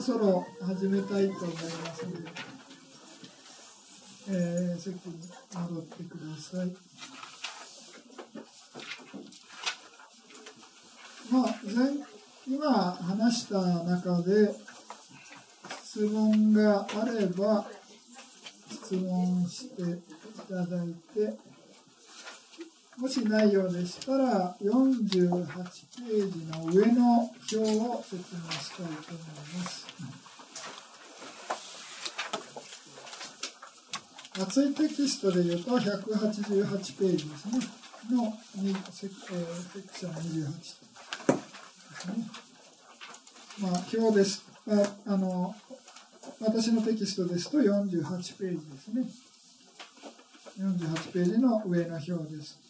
そろ始めたいと思いますので、えー、席に戻ってください。まあ、前今話した中で質問があれば質問してただいてもしないようでしたら48ページの上の表を説明したいと思います。厚いテキストでいうと188ページですねのセク,、えー、セクション28ですね。まあ表です。ああの私のテキストですと48ページですね。48ページの上の表です。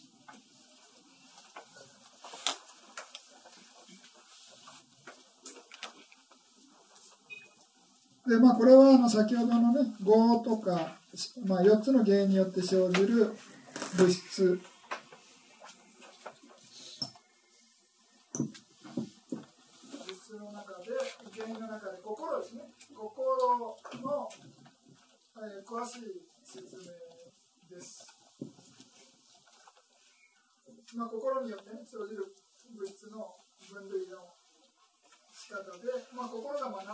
でまあ、これはあの先ほどのね5とか、まあ、4つの原因によって生じる物質物質の中で原因の中で心ですね心の、えー、詳しい説明です、まあ、心によって、ね、生じる物質の分類の仕方で、まあ、心がまあ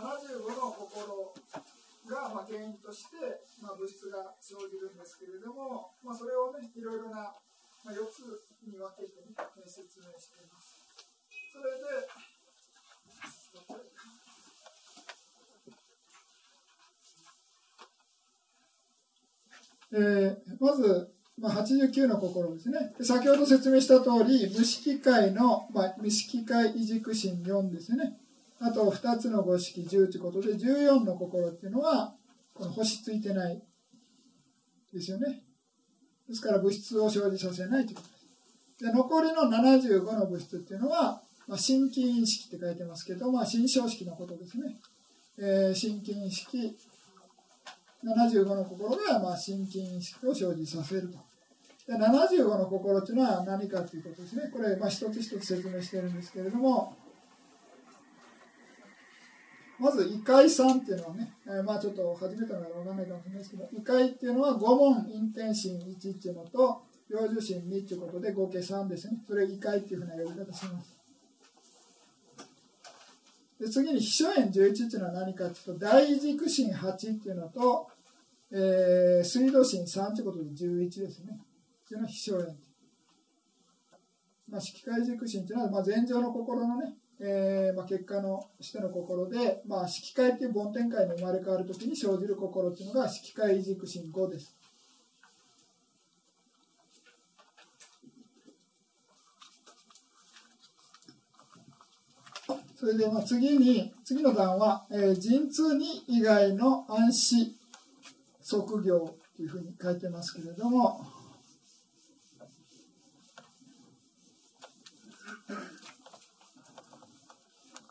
19の心ですね。先ほど説明した通り、無式界の、まあ、無式界異軸心4ですね。あと2つの五式10ということで、14の心っていうのは、この星ついてないですよね。ですから物質を生じさせないということです。で残りの75の物質っていうのは、まあ、心筋意識って書いてますけど、まあ、心象式のことですね。えー、心筋意識75の心が、まあ、心筋意識を生じさせると。75の心っていうのは何かということですね。これまあ一つ一つ説明してるんですけれども。まず異界3っていうのはね、えー、まあちょっと初めての方分かんないかもしれないですけど異界っていうのは5問陰天心1っていうのと領受心2っていうことで合計3ですね。それ異界っていうふうな呼び方します。で次に秘書縁11っていうのは何かっていうと大軸心8っていうのと、えー、水道心3ということで11ですね。っていうのは秘書縁まあ、色界軸心っていうのは、まあ、前情の心のねえーまあ、結果のしての心で、まあ、色界っていう梵天界に生まれ変わるときに生じる心っていうのが色界軸心5です。それでまあ次に次の段は、えー、陣痛に以外の暗視測業というふうに書いてますけれども、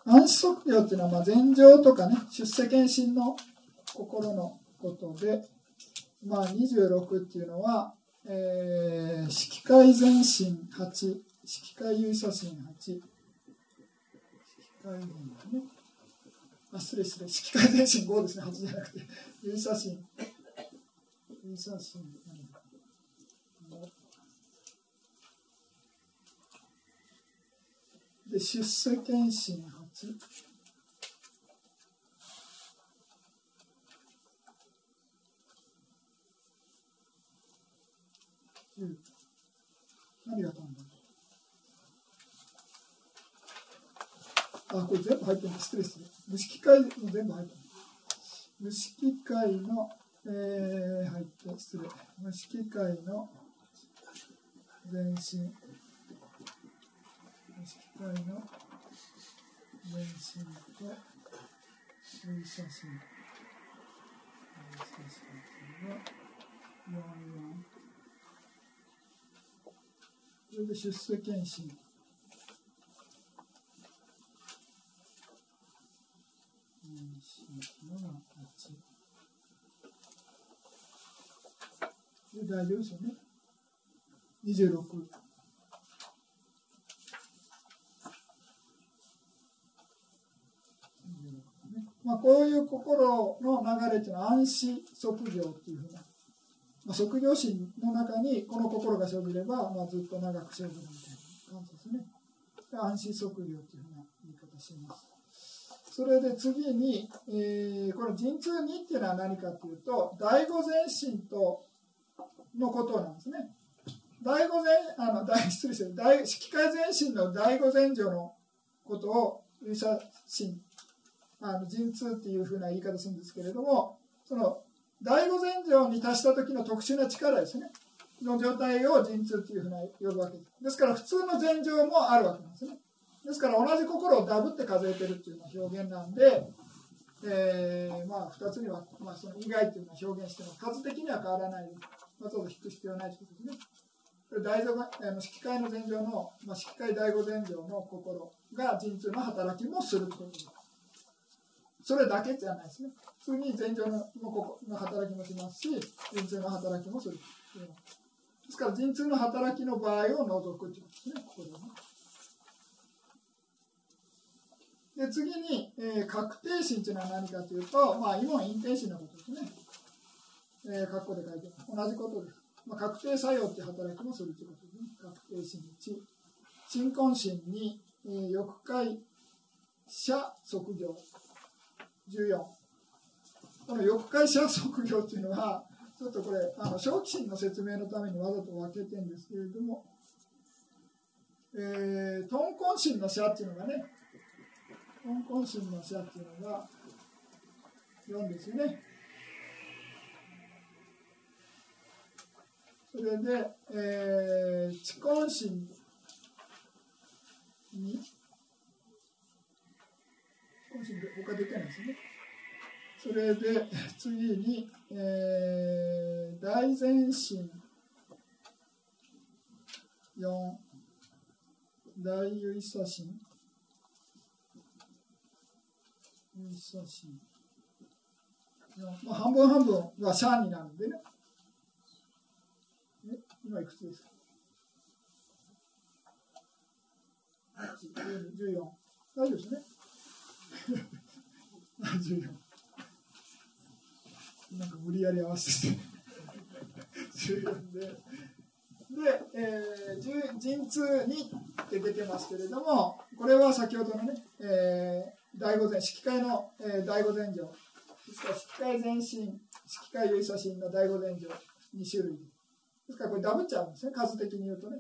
安息量っていうのは、まあ、禅情とかね、出世検診の心のことで、まあ、26っていうのは、えー、色界全身8、色界有写真8、色界全ね、あ、失礼失礼、色界全身5ですね、8じゃなくて、有写真、有写真、で、出世検診うん、何がったんだあ、これ全部入ってます。失礼失礼。無色界も全部入ってます。無色界の、えー、入って、失礼。無色界の全身。無色界の練習で新写真新うしが44それで出世検診で大丈夫ですよね。26。まあ、こういう心の流れというのは安心測業というふうな、まあ、即業心の中にこの心が生じれば、まあ、ずっと長く生じるみたいな感じですね。安心測業というふうな言い方します。それで次に、えー、この陣痛にっていうのは何かというと、第五前進とのことなんですね。第五前、あの、第失礼して、大、式会前進の第五前助のことを、類者心あの陣痛っていうふうな言い方するんですけれどもその第五禅定に達した時の特殊な力ですね。の状態を陣痛っていうふうな呼ぶわけです。ですから普通の禅定もあるわけなんですね。ですから同じ心をダブって数えてるっていうような表現なんで、えー、まあ2つには、まあ、その意外っていうのは表現しても数的には変わらない。わざわざ引く必要ないということですね。これ大あの色会の禅定の、まあ、揮会第五禅定の心が陣痛の働きもするということです。それだけじゃないですね。普通に前兆のの働きもしますし、陣痛の働きもする。ですから、陣痛の働きの場合を除くということですね、ここでね。で次に、えー、確定心というのは何かというと、まあ、イモンシ定のことですね。えー、括弧で書いてます。同じことです。まあ、確定作用って働きもするということですね。確定心1。新婚心に、えー、欲界、者、即業。14この翌界者職業というのはちょっとこれあの正気心の説明のためにわざと分けてるんですけれども、えー、豚根心の社っていうのがね豚根心の社っていうのが4ですね。それで、えー、知根心にで僕はないんですね。それで次に、えー、大前進4大優一左心一左心まあ半分半分はシャーになるんでね。今いくつですか？14大丈夫ですね。10 なんか無理やり合わせて14で。で、えー、陣痛2って出てますけれども、これは先ほどのね、えー、大御前、式会の、えー、大御前上。ですから、式会前進、式会優写真の第御前上、2種類。ですから、これダブっちゃうんですね、数的に言うとね。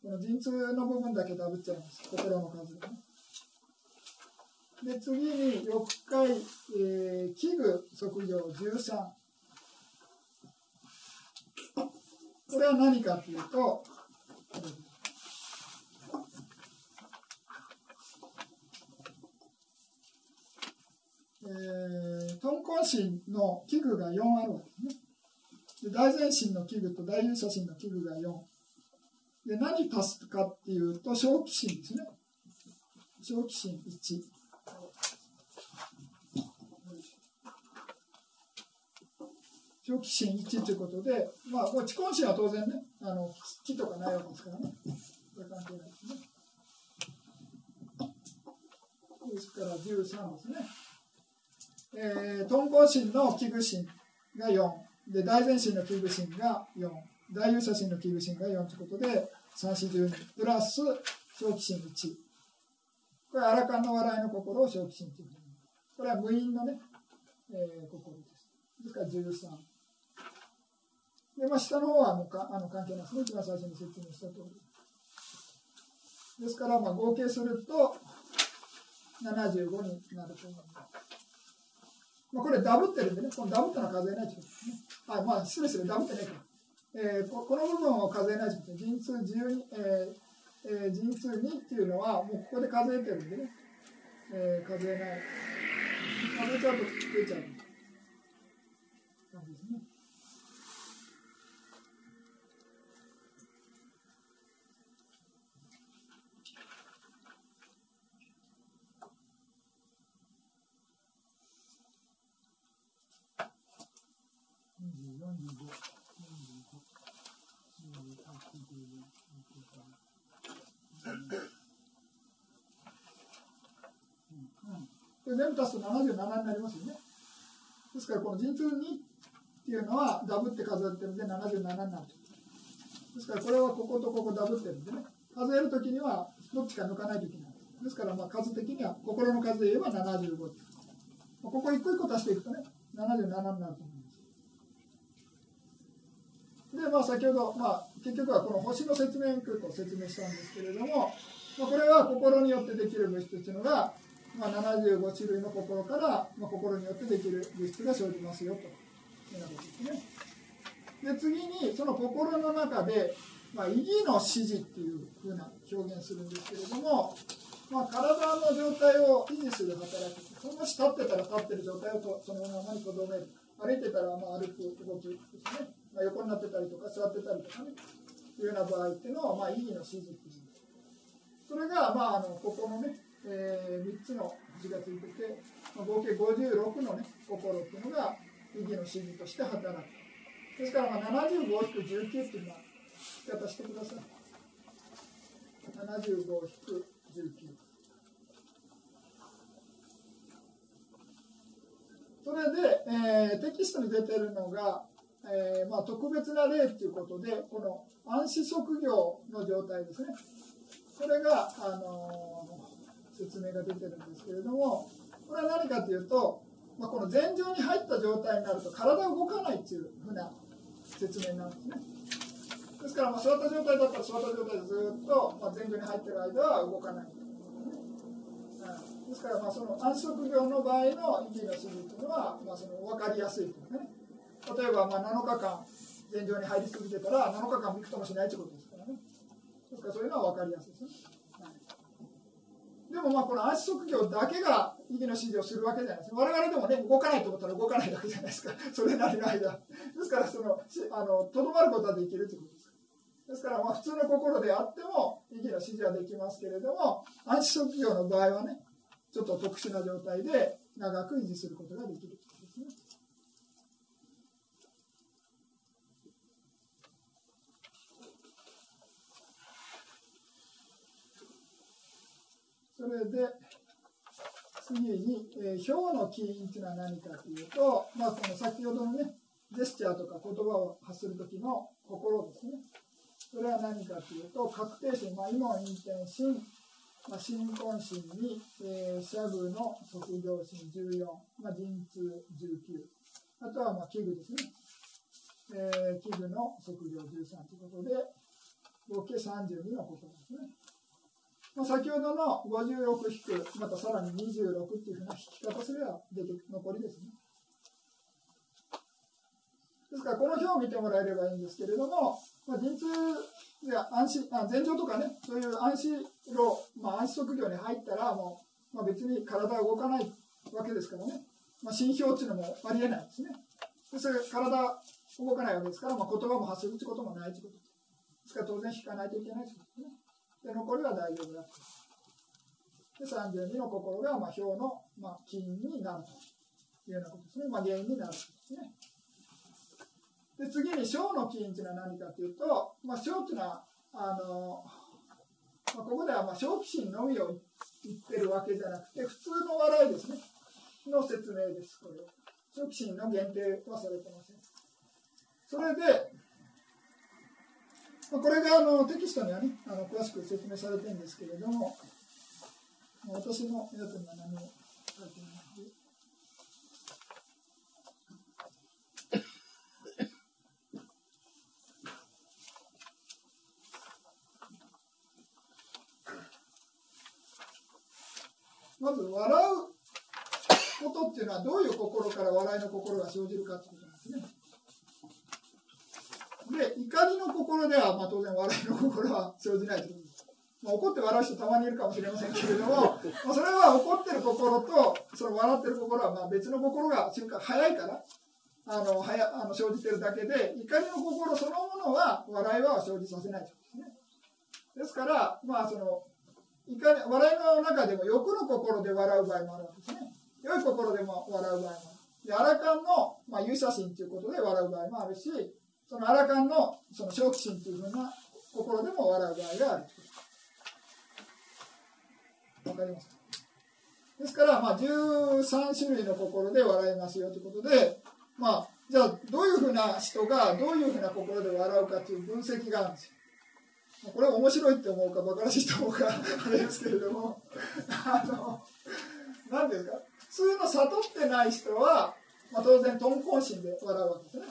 この陣痛の部分だけダブっちゃうんです、心の数がね。で次に6回、えー、器具測量13これは何かというと、え、豚根心の器具が4あるわけね。で大前心の器具と大勇者心の器具が4。で何足すかっていうと、小気心ですね。小気心1。長期新一ということで、まあ、落ち根心は当然ね、あの木とかないわけですからね、これ関係ないですね。ですから13ですね。えー、豚根心の危惧心が4、で大前心の危惧心が4、大優者心の危惧心が4ということで、3四12プラス長期心1。これ、荒漢の笑いの心を長気心というこれは無因のね、えー、心です。ですから13。で、まあ、下の方はあのかあの関係なくね、一番最初に説明した通り。ですから、まあ、合計すると、75になると思います。まあ、これダブってるんでね、このダブったのは数えないといけなね。あ、まあ、失礼する、ダブってないから。えー、ここの部分を数えないといけない。陣痛12、えーえー、陣痛2っていうのは、もうここで数えてるんでね、えー、数えない。数えちゃうと出ちゃう。で全部足すと77になりますよね。ですからこの陣痛2っていうのはダブって数えてるんで77になるですからこれはこことここダブってるんでね。数えるときにはどっちか抜かないといけない。ですからまあ数的には心の数で言えば75ここ一個一個足していくとね77になると思いますでまあ先ほど、まあ、結局はこの星の説明空と説明したんですけれども、まあ、これは心によってできる物質っていうのが、まあ、75種類の心から、まあ、心によってできる物質が生じますよと。いうようなことですね。で次にその心の中で、まあ、意義の指示っていうふうな表現するんですけれども、まあ、体の状態を維持する働きそもし立ってたら立ってる状態をそのままにとどめる。歩いてたらまあ歩く動きですね、まあ、横になってたりとか座ってたりとかね。いうような場合っていうのは、まあ、意義の指示っていう。それが、まあ、あのここのね、えー、3つの字がついてて、まあ、合計56のね心っていうのが意義の指示として働くですから、まあ、75-19っていうのは聞き方してください。75-19。それで、えー、テキストに出てるのが、えーまあ、特別な例ということで、この暗視職業の状態ですね。これが、あのー、説明が出てるんですけれども、これは何かというと、まあ、この前場に入った状態になると体動かないっていうふうな説明なんですね。ですから、まあ、座った状態だったら座った状態でずっと、まあ、前場に入ってる間は動かない。ですから、まあ、その暗色業の場合の意義の指示というのは、まあ、その分かりやすいというかね。例えば、まあ、7日間、前場に入り続けたら、7日間びくともしないということですからね。ですから、そういうのは分かりやすいですね。でも、まあ、この暗色業だけが意義の指示をするわけじゃないです。我々でもね、動かないと思ったら動かないわけじゃないですか。それなりの間。ですから、その、とどまることはできるということです。ですから、まあ、普通の心であっても、意義の指示はできますけれども、暗視職業の場合はね、ちょっと特殊な状態で長く維持することができるですね。それで次に、えー、表の起因というのは何かというと、まあ、この先ほどのねジェスチャーとか言葉を発する時の心ですねそれは何かというと確定心、まあ、今は陰転心まあ、新婚心に、えー、シャブの卒業心14、まあ、陣痛19、あとはまあ器具ですね。えー、器具の卒業13ということで、合計32のことですね。まあ、先ほどの56引く、またさらに26っていうふうな引き方すれば出て残りですね。ですから、この表を見てもらえればいいんですけれども、まあ、陣痛や安心あ前兆とかね、そういう安心路、まあ、安心職業に入ったら、もう、まあ、別に体が動かないわけですからね、まあ、心表っていうのもありえないですね。でそれ体動かないわけですから、まあ、言葉も発するってこともないということですから当然引かないといけないですね。で残りは大丈夫だと。で32の心が、まあ、表の、まあ、起因になるというようなことですね。まあ、原因になるとですね。で次に小の起因というのは何かというと、まあ、小というのはあの、まあ、ここではまあ小気心のみを言ってるわけじゃなくて普通の笑いですねの説明ですこれ小気心の限定はされてませんそれで、まあ、これがあのテキストにはねあの詳しく説明されてるんですけれども私のやつには何も書いてないまず笑うことっていうのはどういう心から笑いの心が生じるかってことなんですね。で、怒りの心では、まあ、当然笑いの心は生じないということです。まあ、怒って笑う人たまにいるかもしれませんけれども、まあ、それは怒ってる心とその笑ってる心はまあ別の心が瞬間早いからあのはやあの生じてるだけで怒りの心そのものは笑いは生じさせないとですね。ですから、まあ、そのいかに笑いの中でも欲の心で笑う場合もあるわけですね。良い心でも笑う場合もある。で、アラカンの、まあ、勇者心ということで笑う場合もあるし、そのアラカンのその正気心というふうな心でも笑う場合がある。わかりますですから、まあ、13種類の心で笑いますよということで、まあ、じゃあどういうふうな人がどういうふうな心で笑うかという分析があるんですよ。これ面白いって思うか馬鹿らしいと思うかあれですけれどもあの何ですか？普通の悟ってない人は、まあ、当然豚根心で笑うわけですね、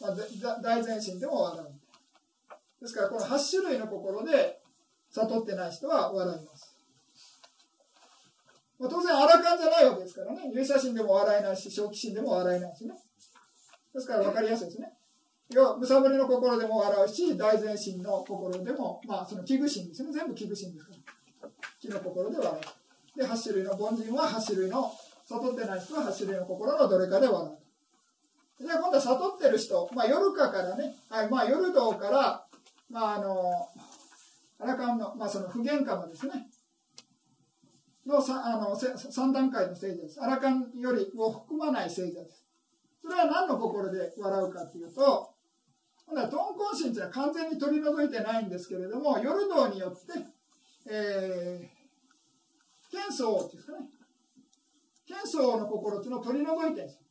まあ、大前心でも笑うですからこの8種類の心で悟ってない人は笑いますまあ、当然、アラカンじゃないわけですからね。入社心でも笑えないし、正気心でも笑えないしね。ですから分かりやすいですね。要は、むさぼりの心でも笑うし、大前心の心でも、まあ、その器具心ですね。全部器具心ですから。気の心で笑う。で、8種類の凡人は8種類の、悟ってない人は8種類の心のどれかで笑う。じゃあ今度は悟ってる人、まあ、夜かからね、はい、まあ、夜道から、まあ、あの、アラカンの、まあ、その不言化まですね。のあの3段階の聖者です。アラカンよりを含まない聖者です。それは何の心で笑うかというと、今度は豚根心というのは完全に取り除いてないんですけれども、夜道によって、えー、剣相っていうんですかね。剣相の心っていうのを取り除いてるんです。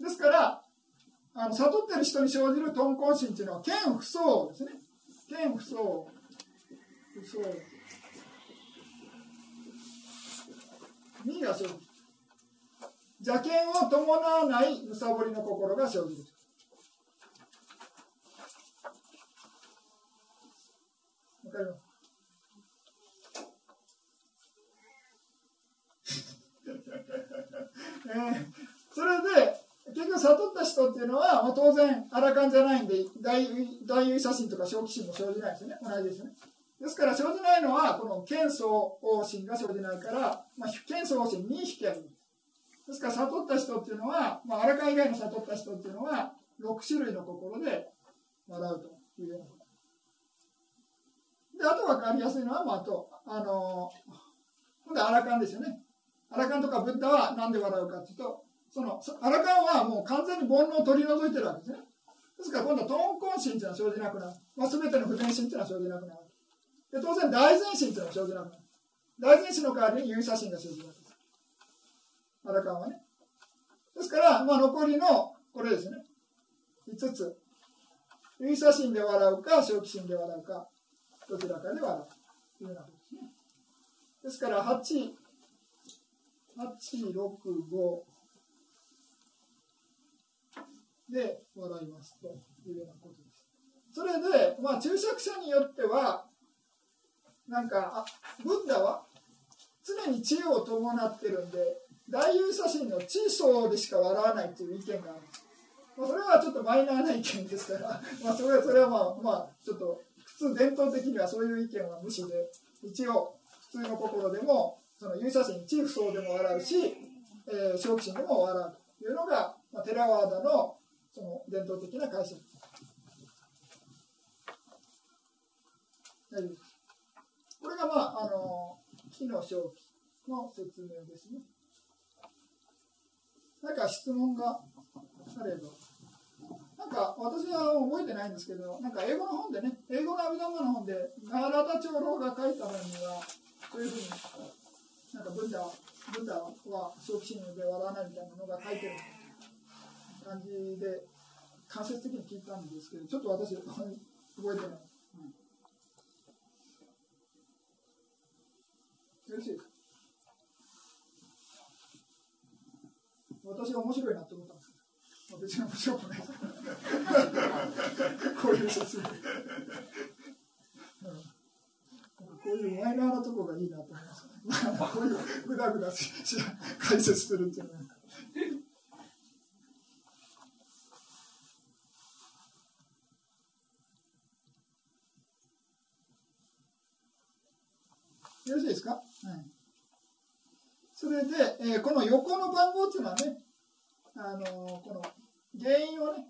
ですから、あの悟ってる人に生じる頓行心というのは剣不相ですね。剣不相。不相。にが生じる邪剣を伴わないむさぼりの心が生じるわかりますえー、それで結局悟った人っていうのは、まあ、当然アラカンじゃないんで大写真とか正気心も生じないですよね。同じですね。ですから生じないのはこの剣相応心が生じないから、まあ、剣相応心に引きある。ですから悟った人っていうのは、まあ、荒川以外の悟った人っていうのは6種類の心で笑うというようなこと。であと分かりやすいのは、まあ、あとあの今度はアラカンですよね。アラカンとかブッダは何で笑うかっていうとそのアラカンはもう完全に煩悩を取り除いてるわけですね。ですから今度はトーンコン心っていうのは生じなくなる、まあ、全ての不全心っていうのは生じなくなる。で当然大前進というのが生じなくなる。大前進の代わりに有写真が生じるわけです。アラカンはね。ですから、まあ、残りのこれですね。5つ。有写真で笑うか正気心で笑うかどちらかで笑う。というようなことですね。ですから8 8 6 5で笑いますというようなことです。それで、まあ、注釈者によっては、なんかあブッダは常に知恵を伴ってるんで大優写真の知相でしか笑わないっていう意見がある、まあ、それはちょっとマイナーな意見ですから、まあ、それはそれはまあまあちょっと普通伝統的にはそういう意見は無視で一応普通の心でもその優写真知不相でも笑うし、えー、正気心でも笑うというのが、まあ、テラワーダのその伝統的な解釈これがまあ、あの、木の正気の説明ですね。なんか質問があれば。なんか私は覚えてないんですけど、なんか英語の本でね、英語のアビダマの本で、ナーラタ長老が書いた本には、そういうふうに、なんかブッダ、ブッダは正気心で笑わないみたいなのが書いてる感じで、間接的に聞いたんですけど、ちょっと私、覚えてない。うんよろしいですか私が面白いなって思ったんですけど、別に面白くないこういう説明、こういうマイナーなところがいいなと思います、ね、こういうぐだぐだし解説するっていうのは。よろしいですか、はい、それで、えー、この横の番号っていうのはね、あのー、この原因をね、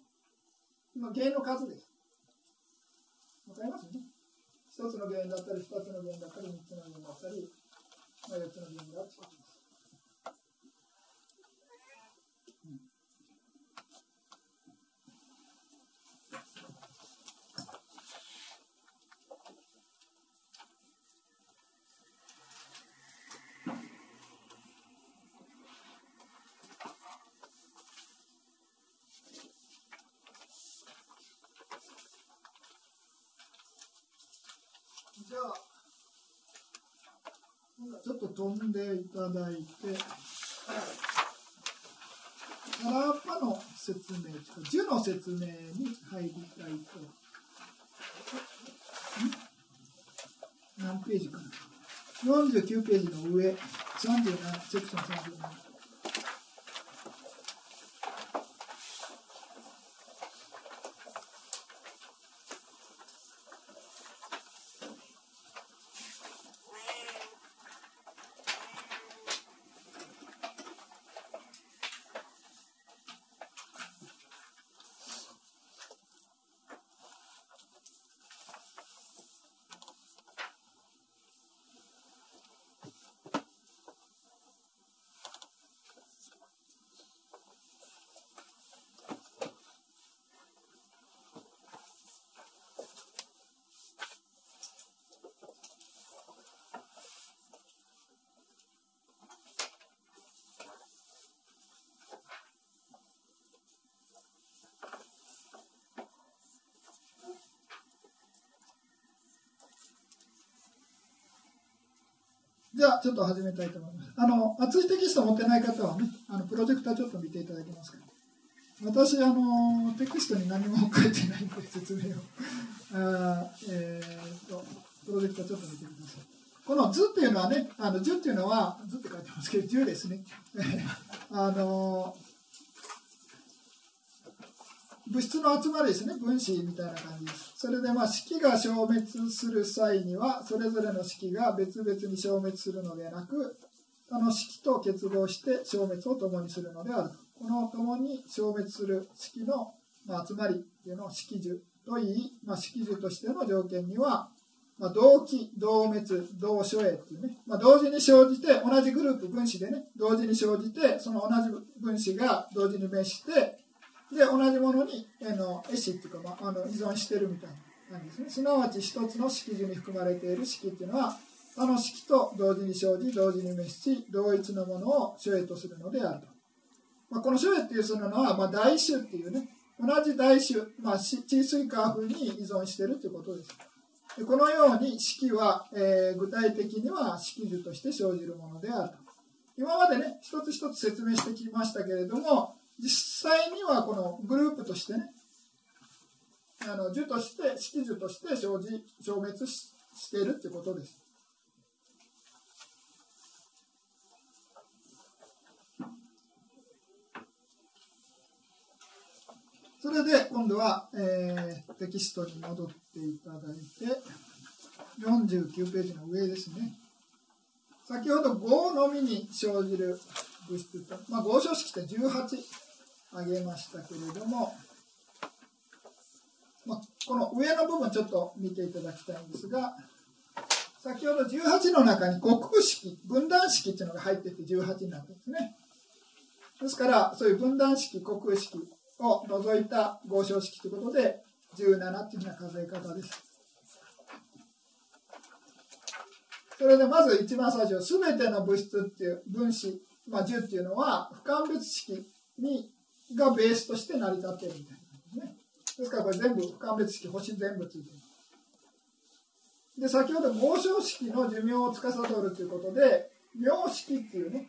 原因の数です。わかりますね？一つの原因だったり、二つの原因だったり、三つの原因だったり、まあ、四つの原因だったり。ちょっと飛んでいただいて、カラーパの説明、樹の説明に入りたいと。何ページかな ?49 ページの上、37、セクション37。じゃあ、ちょっと始めたいと思います。あの、熱いテキスト持ってない方はね、あのプロジェクターちょっと見ていただけますか？私、あの、テキストに何も書いてないんで、説明を。あえー、と、プロジェクターちょっと見てください。この図っていうのはね、あの、図っていうのは、図って書いてますけど、10ですね。あの、物質の集まりですね分子みたいな感じですそれでまあ式が消滅する際にはそれぞれの式が別々に消滅するのではなくあの式と結合して消滅を共にするのであるこの共に消滅する式の、集まりっていうのを式樹といい、まあ、式樹としての条件には、まあ、同期同滅同所影っていうね、まあ、同時に生じて同じグループ分子でね同時に生じてその同じ分子が同時に滅してで同じものにあの絵師っていうか、まあ、あの依存してるみたいな感じですね。すなわち一つの式樹に含まれている式っていうのは他の式と同時に生じ同時に滅し同一のものを所影とするのであると、まあ、この所影っていうそののは、まあ、大種っていうね同じ大種、まあ、地水化風に依存しているということです。でこのように式は、えー、具体的には式樹として生じるものであると。今までね一つ一つ説明してきましたけれども実際にはこのグループとしてねあの樹として式樹として生じ消滅ししているということです。それで今度は、えー、テキストに戻っていただいて49ページの上ですね先ほど5のみに生じる物質と、まあ、合唱式って18挙げましたけれども、まあ、この上の部分ちょっと見ていただきたいんですが先ほど18の中に国空式分断式っていうのが入ってて18になってるんですね。ですからそういう分断式国空式を除いた合唱式ということで17っていうふうな数え方です。それでまず一番最初全ての物質っていう分子、まあ、10っていうのは不完別式にがベースとして成り立っているみたいなですね。ですからこれ全部不完別式、星全部ついてる。で、先ほど合唱式の寿命を司るということで、名式っていうね、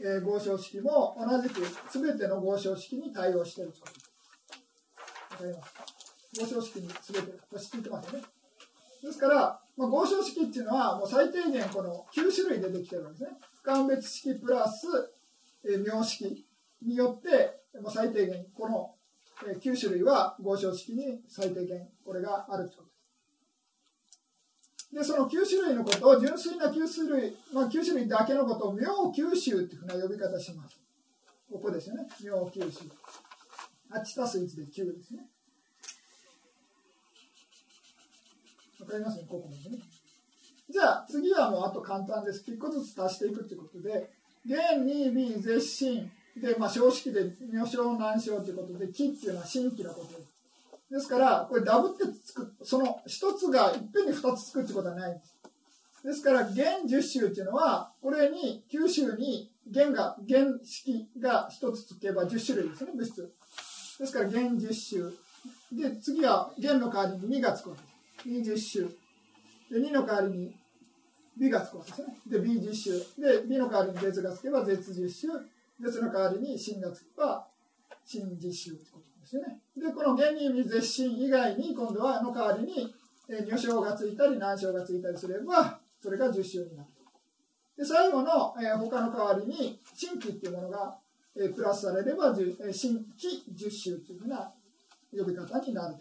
えー、合唱式も同じく全ての合唱式に対応してると。わかります合唱式に全て、星ついてますよね。ですから、まあ、合唱式っていうのはもう最低限この9種類出てきてるわけですね。不完別式プラス、えー、名式によって最低限この9種類は合唱式に最低限これがあるということです。で、その9種類のことを純粋な9種類、まあ、9種類だけのことを妙九州というふうな呼び方します。ここですよね。妙九州。8たす1で9ですね。わかりますね、ここまでね。じゃあ次はもうあと簡単です。1個ずつ足していくということで、元、2、B、絶心、で、まあ、正式で女性難症ということで木っていうのは新規のこと。ですですからこれダブってつくその一つがいっぺんに二つつくってことはない。んですですから弦10周っていうのはこれに9周に弦が弦式が一つつけば10種類ですね物質。ですから弦10周で次は弦の代わりに2がつくわけ。です20周で2の代わりに美がつくわけですね。で、美実習。で、美の代わりに絶がつけば絶実習。絶の代わりに真がつけば真実習ってことですよね。で、この原理味絶心以外に、今度はの代わりに、え女性がついたり難症がついたりすれば、それが十週になるで、最後の、え他の代わりに、新規っていうものが、えプラスされれば、え新規十週というふうな呼び方になると。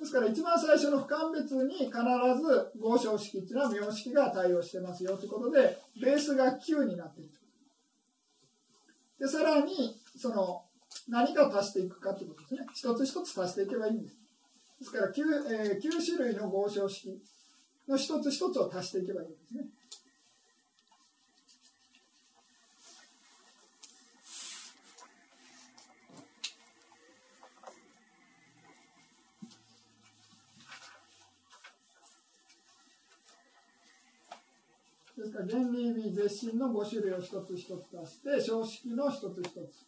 ですから一番最初の不完別に必ず合唱式っていうのは名式が対応してますよということでベースが9になっているでさらにその何か足していくかってことですね。一つ一つ足していけばいいんです。ですから 9,、えー、9種類の合唱式の一つ一つを足していけばいいんですね。ですから原理美絶心の5種類を一つ一つ足して小式の一つ一つ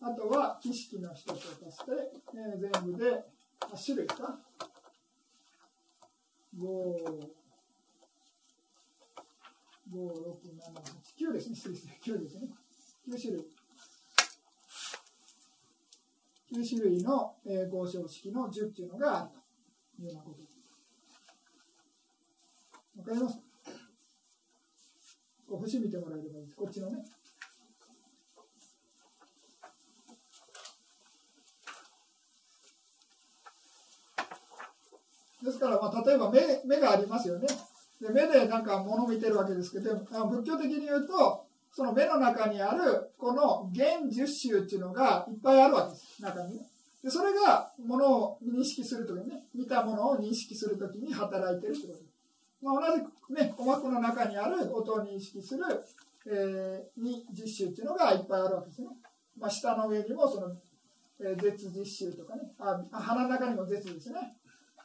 あとは儀式の一つを足して、えー、全部で8種類か5 5、6、7、8、9ですね、9ですね。9種類。9種類の、えー、合唱式の10っていうのがあるというようなことです。わかります？こう星見てもらえればいいです。こっちのね。ですから、まあ、例えば目目がありますよね。で目でなんか物を見てるわけですけど、仏教的に言うと、その目の中にあるこの原十種っていうのがいっぱいあるわけです、中にね。でそれが物を認識するときにね、見たものを認識するときに働いてるってことです。まあ、同じくね、鼓膜の中にある音を認識する、えー、に実習っていうのがいっぱいあるわけですね。まあ、下の上にもその、えー、絶実習とかねあ、鼻の中にも絶ですね。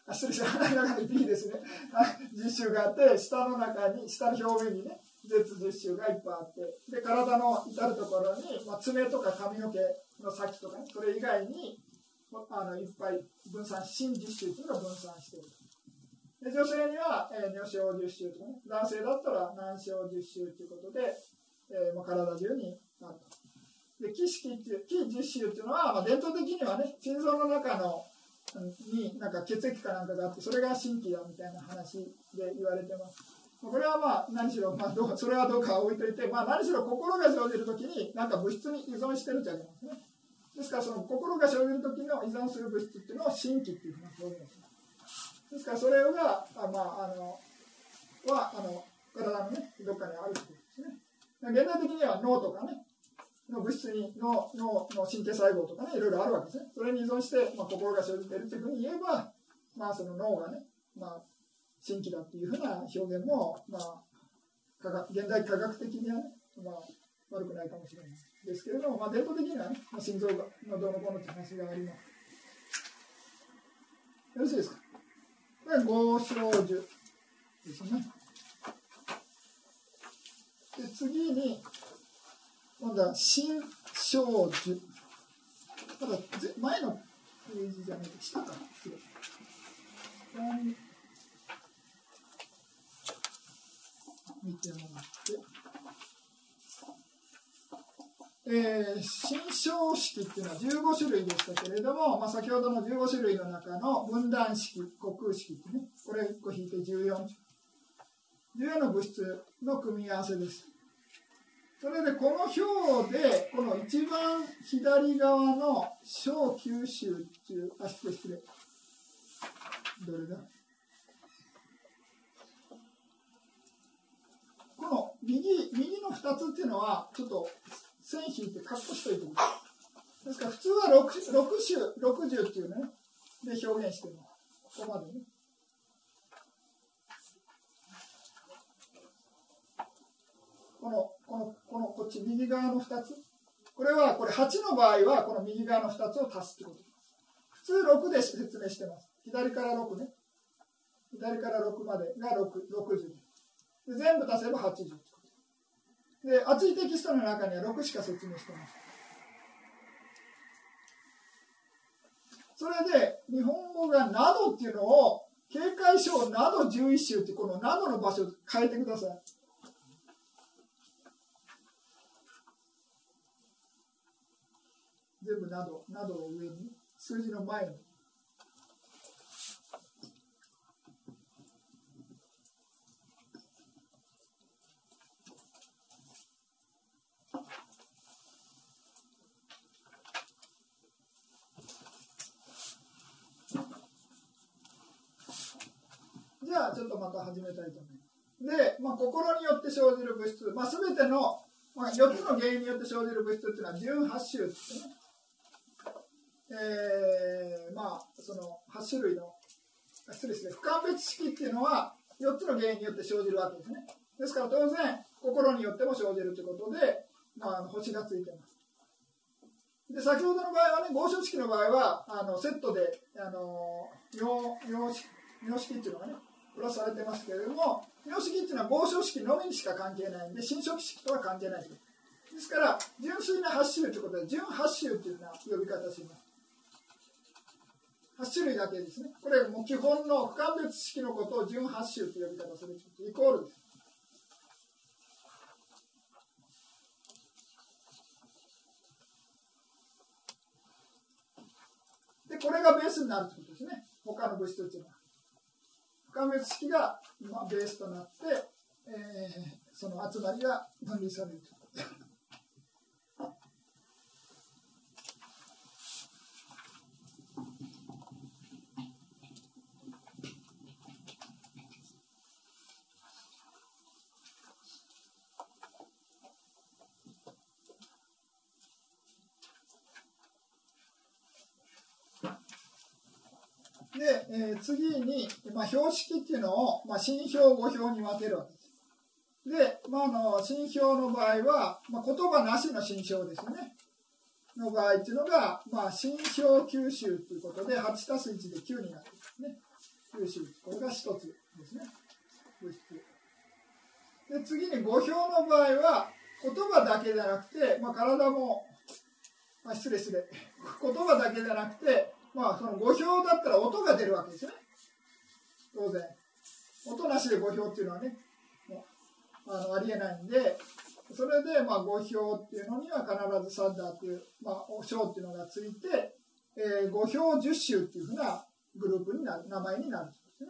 あ失礼しました、鼻の中に B ですね。実習があって、下の中に、下の表面にね、絶実習がいっぱいあって、で、体の至るところに、まあ、爪とか髪の毛の先とかね、それ以外に、あのいっぱい分散、新実習っていうのが分散している。で女性には、えー、女性十周とかね、男性だったら男性十周ということで、えー、もう体中になると。で、気式っていう、気十周っていうのは、まあ、伝統的にはね、心臓の中のになんか血液かなんかがあって、それが心気だみたいな話で言われてます。これはまあ何しろ、まあ、どうそれはどうか置いといて、まあ、何しろ心が生じるときになんか物質に依存してるじゃないですね。ですからその心が生じるときの依存する物質っていうのを心気っていうふうな表現です。ですからそれがあ、まあ、あのはあの体のねどっかにあるということですね。現代的には脳とかねの物質に脳脳の神経細胞とかねいろいろあるわけですね。それに依存して、まあ、心が生じているというふうに言えば、まあ、その脳がね、まあ、神経だっていうふうな表現も、まあ、科学現代科学的にはね、まあ、悪くないかもしれないですけれども、まあ、伝統的にはね、まあ、心臓がのどうのこうのって話があります。よろしいですか？合掌樹ですね。で次に、今度は新少樹。ただ、前のページじゃなくて、下か。失礼。見てもらって。えー、新章式っていうのは15種類でしたけれども、まあ、先ほどの15種類の中の分断式、虚空式ってね、これ1個引いて14。14の物質の組み合わせです。それでこの表で、この一番左側の小九州っていう、あ、失礼失礼。どれだ？この右、右の2つっていうのは、ちょっと線引いてカットしといてます。ですから普通は 6, 6種、60っていうね、で表現してます。ここまでね。この、この、この、こっち右側の2つ。これは、これ8の場合は、この右側の2つを足すってことです。普通6で説明してます。左から6ね。左から6までが6 60で。全部足せば80。で熱いテキストの中には6しか説明してます。それで日本語が「など」っていうのを警戒章など11州ってこのなどの場所変えてください。全部など、などを上に、数字の前に。じゃあちょっとまた始めたいと思います。で、まあ、心によって生じる物質、まあ、全ての、まあ、4つの原因によって生じる物質っていうのは18種ですね。えー、まあその8種類の失礼ですね不完別式っていうのは4つの原因によって生じるわけですね。ですから当然心によっても生じるということで、まあ、星がついてます。で先ほどの場合はね合唱式の場合はあのセットであの尿尿式っていうのがねプラスされてますけれども尿式っていうのは合唱式のみにしか関係ないんで侵食式とは関係ないですから純粋な8種類ということで純8種というような呼び方します。8種類だけですね。これもう基本の不完別式のことを純8種という呼び方するイコールです。でこれがベースになるということですね。他の物質というのは。不完別式が、まあ、ベースとなって、えー、その集まりが分離されるとで、えー、次に、まあ、標識っていうのを、まあ、新標語標に分けるわけです。で、まあ、の新標の場合は、まあ、言葉なしの新標ですね。の場合っていうのが、まあ、新標吸収ということで、8たす1で9になってますね。吸収。これが1つですね。物質。で、次に語標の場合は、言葉だけじゃなくて、まあ、体も、あ失礼失礼。言葉だけじゃなくて、まあその語標だったら音が出るわけですよね当然音なしで語標っていうのはねあのありえないんでそれでまあ語標っていうのには必ずサッダーっていう、まあ、お章っていうのがついて、えー、語標十種っていうふうなグループになる名前になるんですね。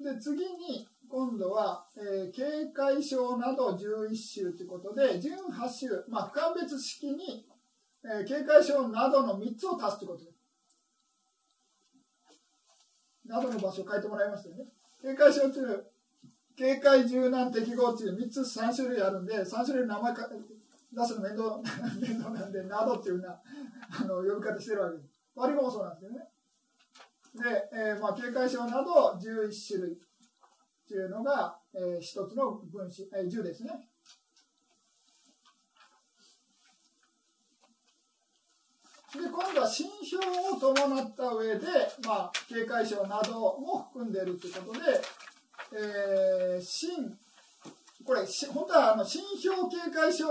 で次に今度は、えー、警戒症など11種ということで18種、まあ、不完別式に、えー、警戒症などの3つを足すということです。などの場所を書いてもらいましたよね。警戒症という警戒柔軟適合という3つ3種類あるんで3種類の名前か出すの面倒 面倒なんでなどっていうようなあの呼び方してるわけです。割りもそうなんですよね。で、えーまあ、警戒症など11種類。というのが、えー、一つの分子、えー、10ですね。で今度は新表を伴った上で、まあ、警戒症なども含んでいるということで、えー、新これ本当はあの新表警戒症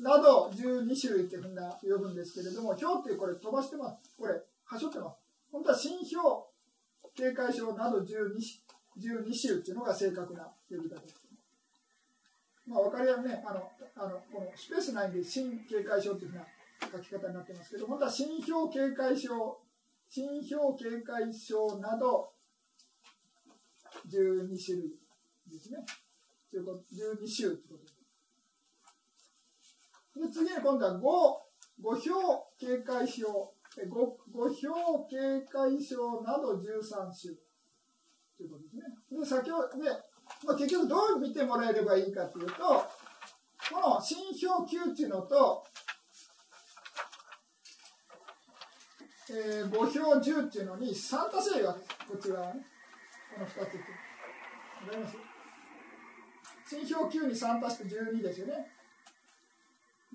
など12種類っていうふうな呼ぶんですけれども表ってこれ飛ばしてます。これはしょってます。本当は新表警戒症など12 12種っていうのが正確な呼び方です。まあ、分かりやすいね、あの、あのこのスペース内で新警戒症っていうふうな書き方になってますけど、本当は新表警戒症、新表警戒症など12種類ですね。ということ12種ということです。で次に今度は5、5表警戒症、5, 5表警戒症など13種。ということですね。で、先ほど、で、まあ、結局どう見てもらえればいいかというと、この新表級っていうのと、えー、5表10っていうのに3足せるわけです。こっち側ね。この2つって。わかります？新表9に3足して12ですよね。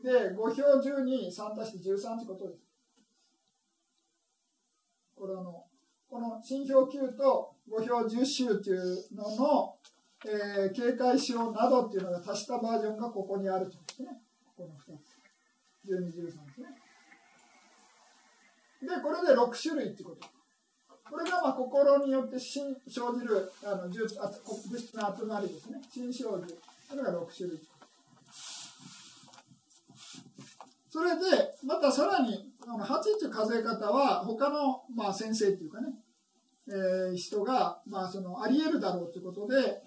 で、5表10に3足して13ってことです。これあの、この新表9と5表10周っていうのの、えー、警戒仕様などっていうのが足したバージョンがここにあるとですね。この2つ。12、13ですね。で、これで6種類ってこと。これがまあ心によって生じるあの物質の集まりですね。心生じ。これが6種類。それで、またさらに、あの8っていう数え方は、他の、まあ、先生っていうかね、え、人が、まあ、そのあり得るだろうということで、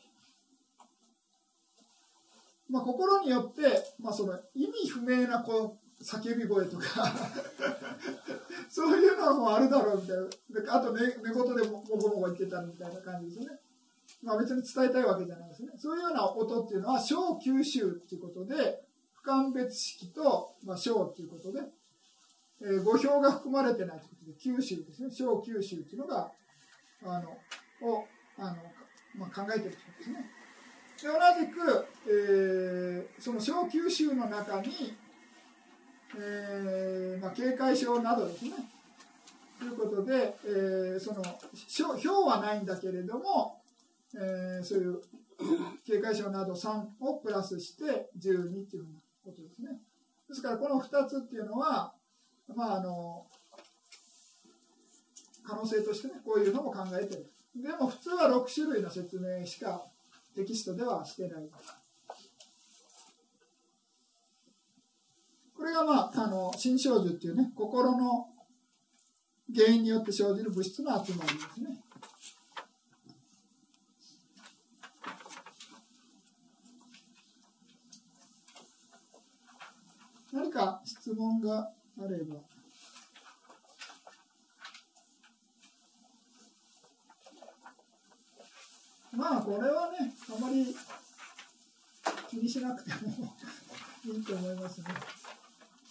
まあ、心によって、まあ、その意味不明なこう叫び声とか そういうのもあるだろうみたいな。あと寝寝言でもごもご言ってたみたいな感じですね、まあ、別に伝えたいわけじゃないですね。そういうような音っていうのは小吸収っていうことで不完別式と、まあ、小っていうことで、えー、語表が含まれてないということで吸収ですね。小吸収っていうのがあのをあの、まあ、考えてるということですねで同じく、えー、その小吸収の中に、えーまあ、警戒症などですねということで、えー、その表はないんだけれども、えー、そういう警戒症など3をプラスして12っていうことですね。ですからこの2つっていうのは、まあ、あの可能性としてねこういうのも考えてる。でも普通は6種類の説明しかテキストではしてない。これが、まあ、あの心象樹っていうね心の原因によって生じる物質の集まりですね。何か質問があれば。まあこれはねあまり気にしなくても いいと思いますね。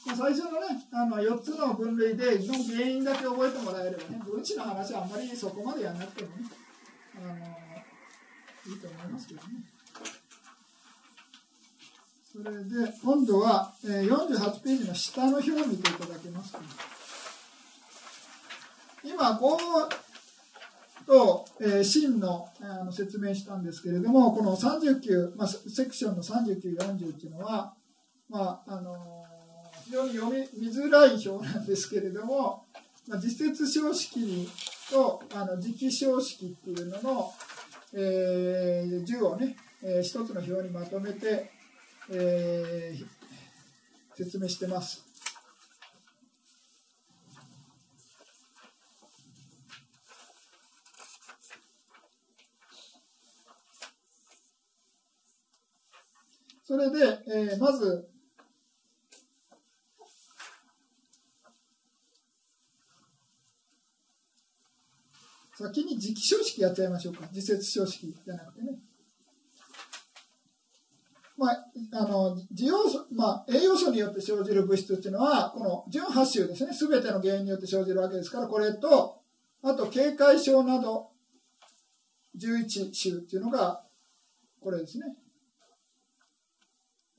最初のねあの4つの分類での原因だけ覚えてもらえればね分子の話はあんまりそこまでやらなくてもねあのいいと思いますけどね。それで今度は、えー、48ページの下の表を見ていただけますか、ね、今こうと、えー、真のあの説明したんですけれども、この39、まあ、セクションの39、40っていうのは、まああのー、非常に読み見づらい表なんですけれども、まあ、実説小式とあの時期小式っていうのの、えー、10をね、えー、一つの表にまとめて、えー、説明してます。それで、えー、まず、先に時期書式やっちゃいましょうか。時節書式じゃなくてね。まあ、あの、要素、まあ、栄養素によって生じる物質っていうのは、この純8種ですね。すべての原因によって生じるわけですから、これと、あと、警戒症など、11種っていうのが、これですね。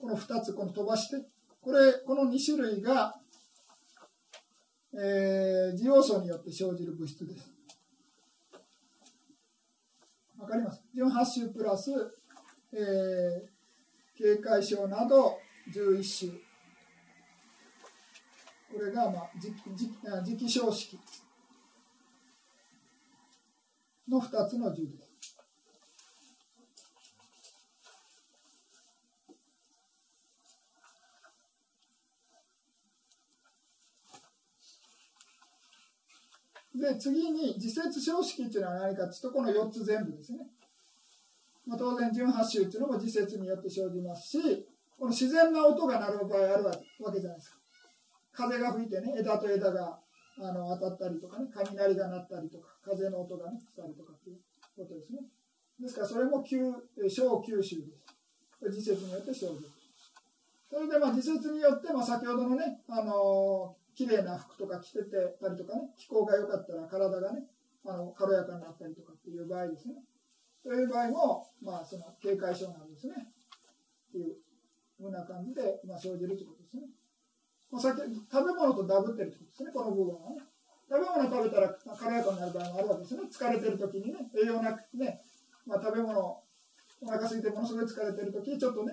この2つこの飛ばしてこれこの2種類が、えー、自要素によって生じる物質です。わかります？18種プラス、えー、警戒症など11種。これが、まあ、磁磁気小式の2つの重です。で、次に自説小式っていうのは何かっていうと、この4つ全部ですね。まあ、当然、純8周っていうのも自説によって生じますし、この自然な音が鳴る場合あるわけじゃないですか。風が吹いてね、枝と枝があの当たったりとかね、雷が鳴ったりとか、風の音がね、したりとかっていうことですね。ですから、それも小九州です。自説によって生じる。それで、まあ、自説によって、まあ、先ほどのね、あの綺麗な服とか着ててたりとかね、気候が良かったら体がね、あの軽やかになったりとかっていう場合ですね。そういう場合も、まあ、その警戒症なんですね。っていうふうな感じで、まあ、生じるということですね。まあ、さっき食べ物とダブってるってことですね、この部分はね。食べ物食べたら軽やかになる場合もあるわけですね。疲れてる時にね、栄養なくてね、まあ、食べ物、お腹空いてものすごい疲れてる時ちょっとね、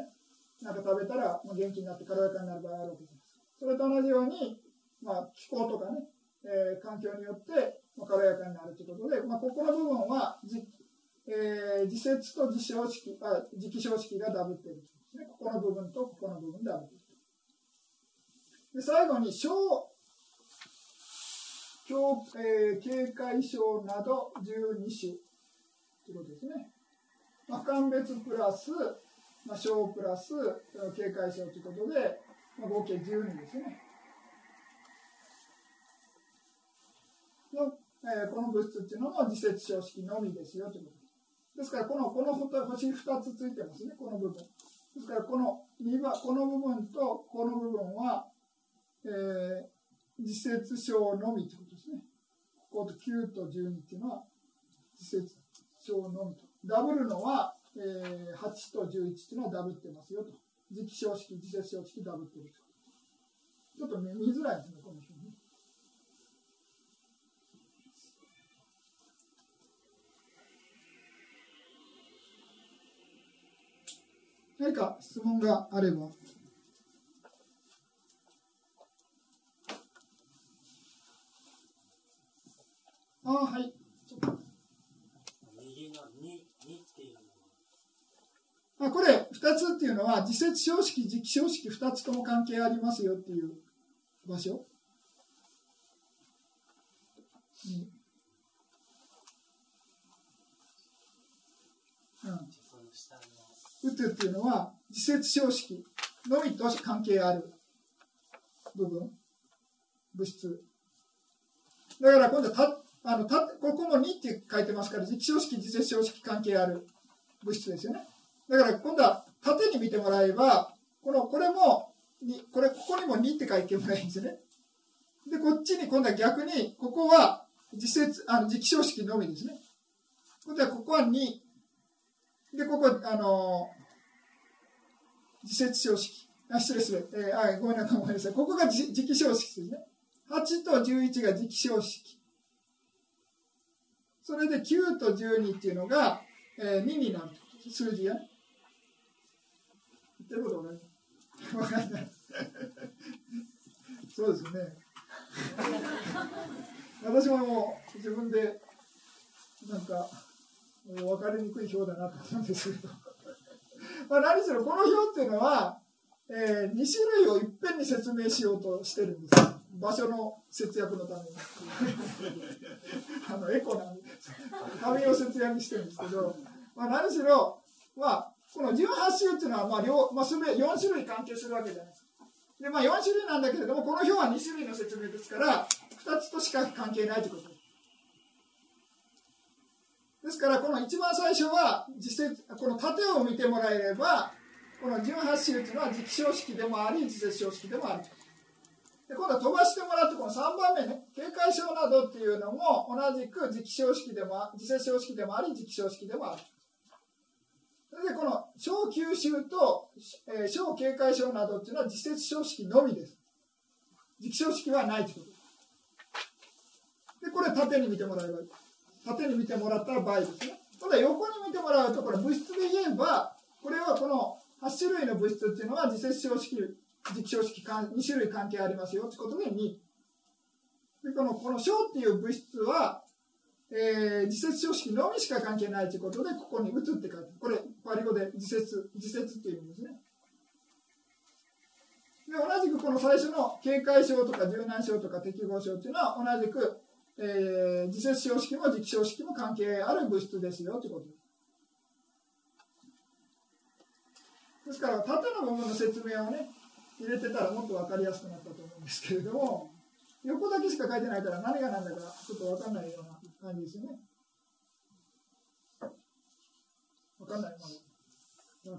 なんか食べたら元気になって軽やかになる場合があるわけです。それと同じように、まあ、気候とかね、えー、環境によって、まあ、軽やかになるということで、まあ、ここの部分はじ、えー、自節と自称式あ自気称式がダブっているですね。ここの部分とここの部分でダブっている。で最後に小境、えー、警戒症など12種ということですね。まあ、鑑別プラス、まあ、小プラス警戒症ということで、まあ、合計12ですね。の、え、この物質っていうのも自節小式のみですよということです。ですから、このこの星2つついてますね、この部分。ですから、この2番この部分とこの部分は、えー、自節小のみということですね。ここと9と12っていうのは自節小のみと。ダブるのは、えー、8と11っていうのはダブってますよと。磁気小式、自節小式ダブってると。ちょっと見づらいですね、この表何か質問があれば。あはい。右の2、っていうのは。あこれ、2つっていうのは、自節小式、磁気小式2つとも関係ありますよっていう場所。うん。うんうつっていうのは自節小式のみと関係ある部分物質。だから今度たあのたここも2って書いてますから磁気小式自節小式関係ある物質ですよね。だから今度は縦に見てもらえばこのこれもにこれここにも2って書いてもらえるんですよね。でこっちに今度は逆にここは自節あの磁気小式のみですね。今度はここは2で、ここ、あの自節小式。あ、失礼する。えー、あ、ごめんなさい、ごめんなさい。ここが磁気小式ですね。8と11が磁気小式。それで9と12っていうのが、えー、2になる数字や。言ってることね。わかんない。そうですね。私ももう自分で、なんか、分かりにくい表だなと思うんですけど。まあ何しろこの表っていうのは、えー、2種類をいっぺんに説明しようとしてるんです場所の節約のために。あのエコな紙を節約してるんですけど、まあ、何しろ、まあ、この18種っていうのは、まあ両まあ、全4種類関係するわけじゃないですか。で、まあ、4種類なんだけれどもこの表は2種類の説明ですから2つとしか関係ないということ。ですからこの一番最初は実際この縦を見てもらえればこの18種というのは磁気小式でもあり自節小式でもある。で今度は飛ばしてもらってこの3番目ね警戒症などっていうのも同じく磁気小式でも自節小式でもあり磁気小式でもある。それでこの小吸収と、えー、小警戒症などっていうのは自節小式のみです。磁気小式はないということ。でこれ縦に見てもらえばいい。縦に見てもらったら倍ですね。ただ横に見てもらうと、これ物質で言えば、これはこの8種類の物質っていうのは、自節小式、磁気小式2種類関係ありますよということで2。で、この、この小っていう物質は、えー、自節小式のみしか関係ないということで、ここに打つって書いてこれ、パリ語で自節、自節っていう意味ですね。で、同じくこの最初の警戒症とか柔軟症とか適合症っていうのは同じくえー、自節小式も磁気小式も関係ある物質ですよということ。ですから縦の部分の説明をね入れてたらもっと分かりやすくなったと思うんですけれども横だけしか書いてないから何が何だかちょっと分かんないような感じですよね。分かんないまだ。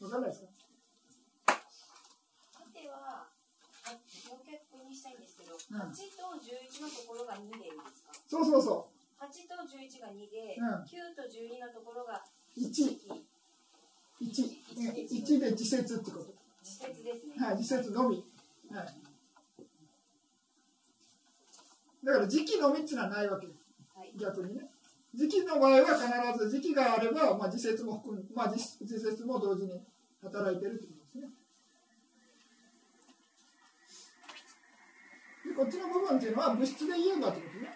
分かんないですか？したいんですけど、うん、8と11のところが2でいいですか？そうそうそう。8と11が2で、うん、9と12のところが1 1, 1, で自節ってこと？自節ですね。はい自節のみ、はい、だから時期のみっていうのはないわけ。です、はい、逆にね。時期の場合は必ず時期があれば、まあ、自節も含む、まあ、自節も同時に働いてるとですねこっちの部分っていうのは物質で言えばってことね。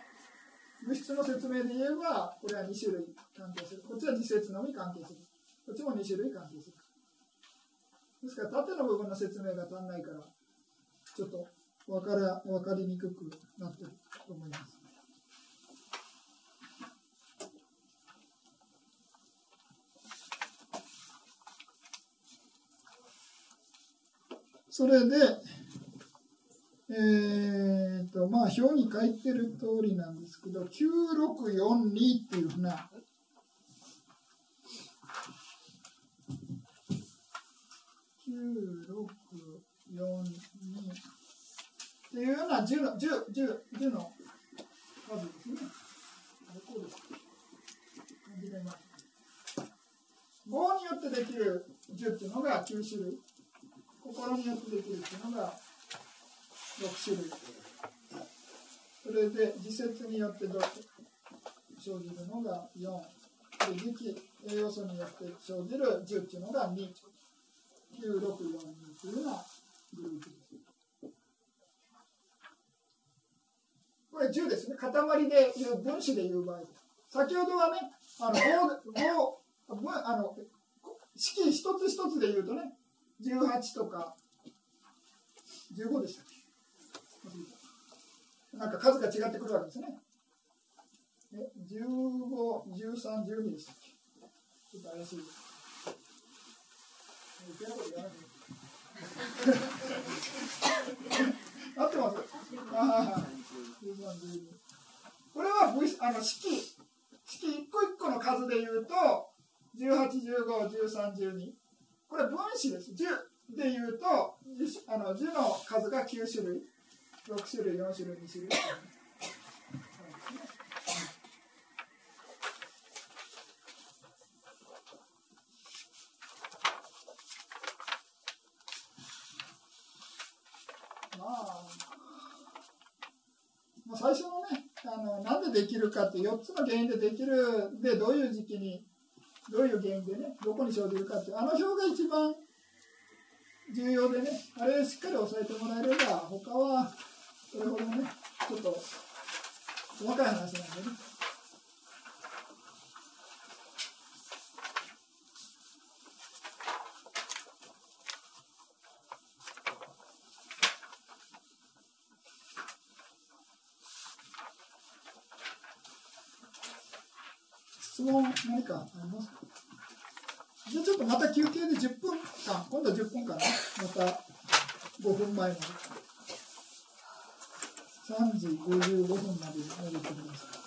物質の説明で言えばこれは2種類関係する。こっちは自説のみ関係する。こっちも2種類関係する。ですから縦の部分の説明が足んないからちょっと分から分かりにくくなってると思います。それで、えーとまあ、表に書いてる通りなんですけど、9642っていうふうな、9642っていうような10の ,10 10 10の数ですね。こです。5によってできる10っていうのが9種類。心によってできるっていうのが6種類。それで自説によって生じるのが4。で時期栄養素によって生じる10っていうのが2。9642というようなグループです。これ10ですね。塊でいう分子でいう場合です。先ほどはね、あのあの式一つ一つで言うとね、18とか15でしたっけ？なんか数が違ってくるわけですね。え、15、13、12でしたっけ？ちょっと怪しいです。合ってますあ、これはあの式、式一個一個の数で言うと、18、15、13、12。これ分子です。10でいうとあの10の数が9種類6種類4種類2種類。まあ、まあ、最初のねあのなんでできるかって4つの原因でできるでどういう時期にどういう原因でね、どこに生じるかって、あの表が一番重要でね、あれしっかり押さえてもらえれば、他はそれほどね、ちょっと細かい話なんでね。質問何かありますか？じゃあちょっとまた休憩で10分間、今度は10分間、また5分前まで。3時55分まで戻ってください。